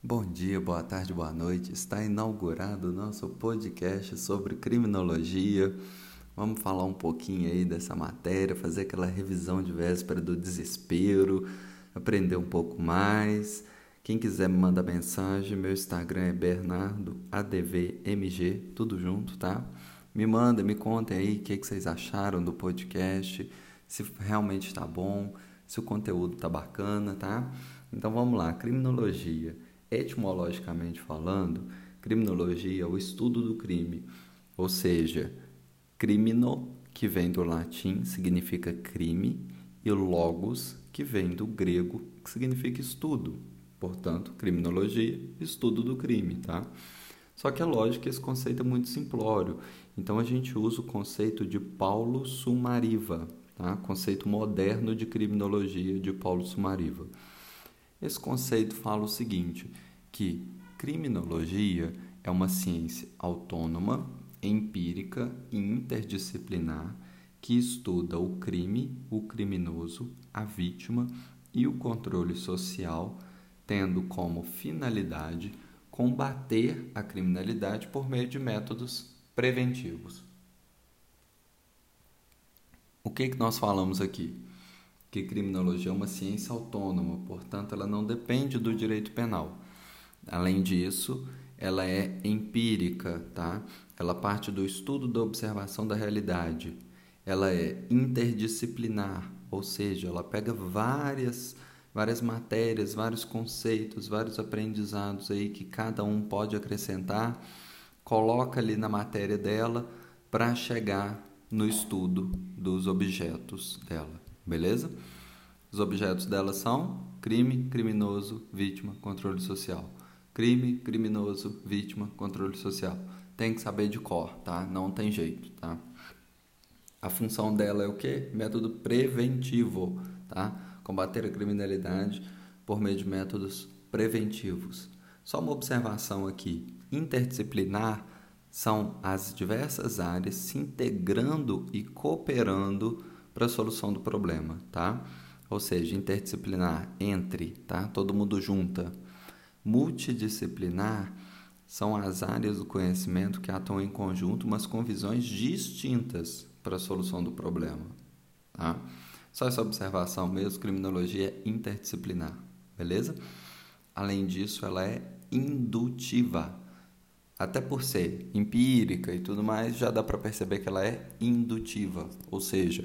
Bom dia, boa tarde, boa noite. Está inaugurado o nosso podcast sobre criminologia. Vamos falar um pouquinho aí dessa matéria, fazer aquela revisão de véspera do desespero, aprender um pouco mais. Quem quiser me mandar mensagem, meu Instagram é bernardoadvmg, tudo junto, tá? Me manda, me contem aí o que, que vocês acharam do podcast, se realmente está bom, se o conteúdo está bacana, tá? Então vamos lá, criminologia. Etimologicamente falando, criminologia é o estudo do crime, ou seja, crimino, que vem do latim, significa crime, e logos, que vem do grego, que significa estudo. Portanto, criminologia, estudo do crime, tá? Só que é lógico que esse conceito é muito simplório. Então a gente usa o conceito de Paulo Sumariva, tá? Conceito moderno de criminologia de Paulo Sumariva. Esse conceito fala o seguinte, que criminologia é uma ciência autônoma, empírica e interdisciplinar que estuda o crime, o criminoso, a vítima e o controle social, tendo como finalidade combater a criminalidade por meio de métodos preventivos. O que, que nós falamos aqui? Que criminologia é uma ciência autônoma, portanto, ela não depende do direito penal. Além disso, ela é empírica, tá? Ela parte do estudo da observação da realidade. Ela é interdisciplinar, ou seja, ela pega várias várias matérias, vários conceitos, vários aprendizados aí que cada um pode acrescentar, coloca ali na matéria dela para chegar no estudo dos objetos dela beleza? Os objetos dela são crime, criminoso, vítima, controle social. Crime, criminoso, vítima, controle social. Tem que saber de cor, tá? Não tem jeito, tá? A função dela é o quê? Método preventivo, tá? Combater a criminalidade por meio de métodos preventivos. Só uma observação aqui. Interdisciplinar são as diversas áreas se integrando e cooperando para a solução do problema, tá? Ou seja, interdisciplinar entre, tá? Todo mundo junta. Multidisciplinar são as áreas do conhecimento que atuam em conjunto, mas com visões distintas para a solução do problema, tá? Só essa observação mesmo, criminologia é interdisciplinar, beleza? Além disso, ela é indutiva. Até por ser empírica e tudo mais, já dá para perceber que ela é indutiva, ou seja,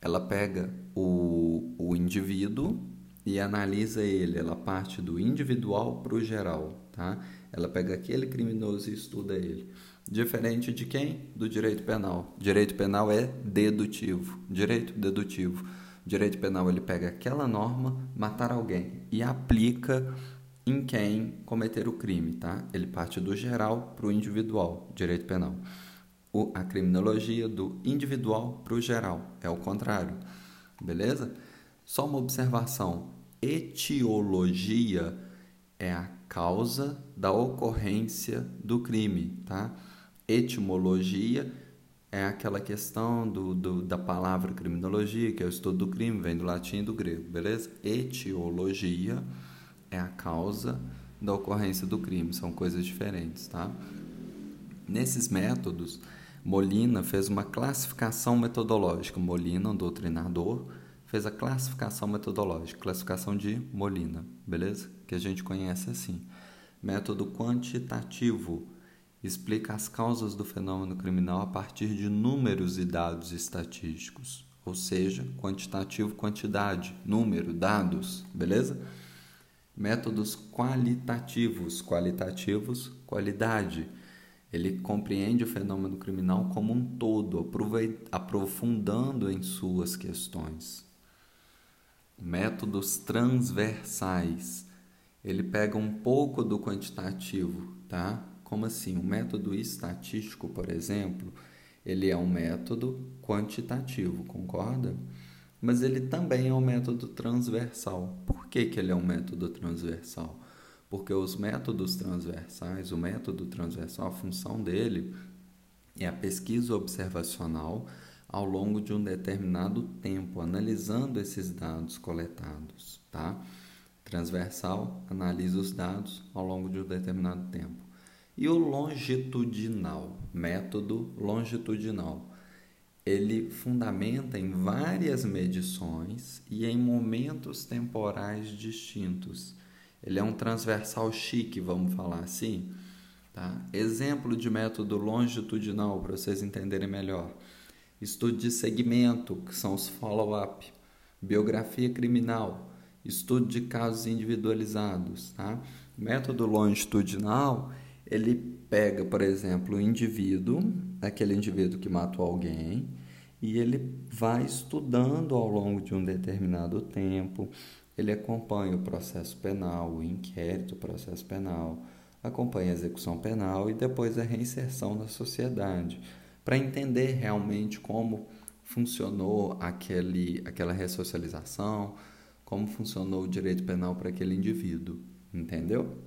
ela pega o, o indivíduo e analisa ele, ela parte do individual para o geral, tá? Ela pega aquele criminoso e estuda ele. Diferente de quem? Do direito penal. Direito penal é dedutivo. Direito dedutivo. Direito penal ele pega aquela norma, matar alguém e aplica em quem cometer o crime, tá? Ele parte do geral para o individual, direito penal a criminologia do individual para o geral. É o contrário. Beleza? Só uma observação. Etiologia é a causa da ocorrência do crime, tá? Etimologia é aquela questão do, do, da palavra criminologia, que é o estudo do crime, vem do latim e do grego, beleza? Etiologia é a causa da ocorrência do crime, são coisas diferentes, tá? Nesses métodos, Molina fez uma classificação metodológica. Molina, um doutrinador, fez a classificação metodológica, classificação de Molina, beleza? Que a gente conhece assim. Método quantitativo explica as causas do fenômeno criminal a partir de números e dados estatísticos, ou seja, quantitativo, quantidade, número, dados, beleza? Métodos qualitativos, qualitativos, qualidade ele compreende o fenômeno criminal como um todo, aprofundando em suas questões. Métodos transversais. Ele pega um pouco do quantitativo, tá? Como assim? O método estatístico, por exemplo, ele é um método quantitativo, concorda? Mas ele também é um método transversal. Por que, que ele é um método transversal? Porque os métodos transversais, o método transversal, a função dele é a pesquisa observacional ao longo de um determinado tempo, analisando esses dados coletados, tá? Transversal analisa os dados ao longo de um determinado tempo. E o longitudinal, método longitudinal, ele fundamenta em várias medições e em momentos temporais distintos. Ele é um transversal chique, vamos falar assim. Tá? Exemplo de método longitudinal, para vocês entenderem melhor. Estudo de segmento, que são os follow-up. Biografia criminal, estudo de casos individualizados. Tá? Método longitudinal, ele pega, por exemplo, o indivíduo, aquele indivíduo que matou alguém, e ele vai estudando ao longo de um determinado tempo, ele acompanha o processo penal, o inquérito, o processo penal, acompanha a execução penal e depois a reinserção na sociedade, para entender realmente como funcionou aquele, aquela ressocialização, como funcionou o direito penal para aquele indivíduo, entendeu?